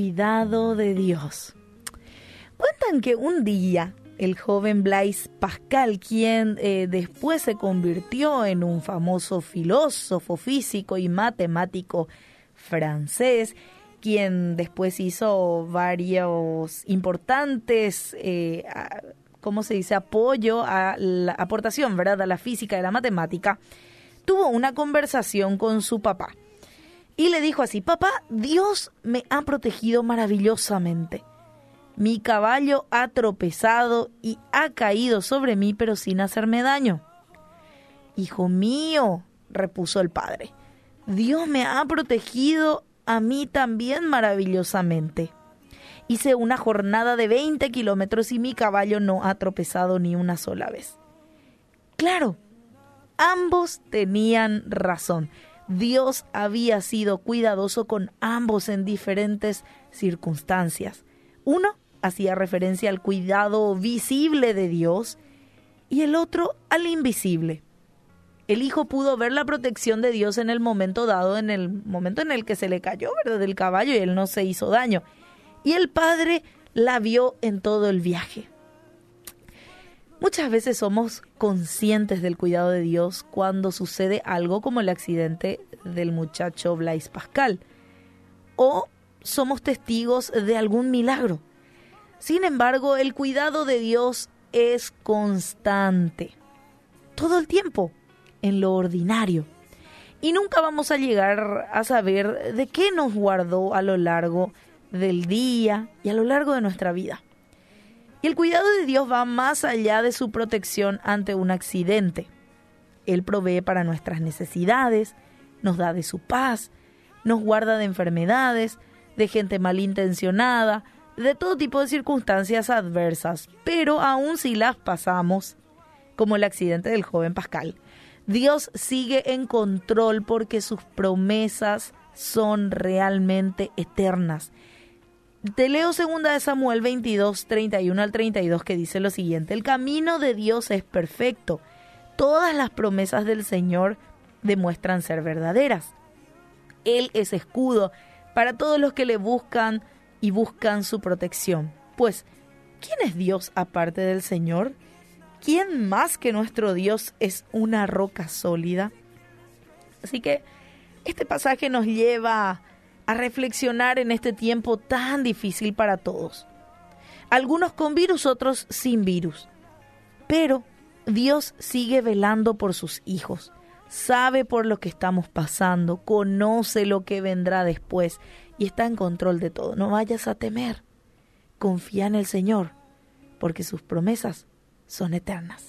cuidado de Dios. Cuentan que un día el joven Blaise Pascal, quien eh, después se convirtió en un famoso filósofo, físico y matemático francés, quien después hizo varios importantes, eh, ¿cómo se dice?, apoyo a la aportación, ¿verdad?, a la física y la matemática, tuvo una conversación con su papá. Y le dijo así, papá, Dios me ha protegido maravillosamente. Mi caballo ha tropezado y ha caído sobre mí, pero sin hacerme daño. Hijo mío, repuso el padre, Dios me ha protegido a mí también maravillosamente. Hice una jornada de 20 kilómetros y mi caballo no ha tropezado ni una sola vez. Claro, ambos tenían razón. Dios había sido cuidadoso con ambos en diferentes circunstancias. Uno hacía referencia al cuidado visible de Dios y el otro al invisible. El hijo pudo ver la protección de Dios en el momento dado, en el momento en el que se le cayó. Del caballo y él no se hizo daño. Y el padre la vio en todo el viaje. Muchas veces somos conscientes del cuidado de Dios cuando sucede algo como el accidente del muchacho Blaise Pascal. O somos testigos de algún milagro. Sin embargo, el cuidado de Dios es constante, todo el tiempo, en lo ordinario. Y nunca vamos a llegar a saber de qué nos guardó a lo largo del día y a lo largo de nuestra vida. Y el cuidado de Dios va más allá de su protección ante un accidente. Él provee para nuestras necesidades, nos da de su paz, nos guarda de enfermedades, de gente malintencionada, de todo tipo de circunstancias adversas, pero aun si las pasamos, como el accidente del joven Pascal, Dios sigue en control porque sus promesas son realmente eternas. Te leo 2 de Samuel 22, 31 al 32 que dice lo siguiente, el camino de Dios es perfecto, todas las promesas del Señor demuestran ser verdaderas. Él es escudo para todos los que le buscan y buscan su protección. Pues, ¿quién es Dios aparte del Señor? ¿Quién más que nuestro Dios es una roca sólida? Así que este pasaje nos lleva a reflexionar en este tiempo tan difícil para todos. Algunos con virus, otros sin virus. Pero Dios sigue velando por sus hijos. Sabe por lo que estamos pasando, conoce lo que vendrá después y está en control de todo. No vayas a temer. Confía en el Señor, porque sus promesas son eternas.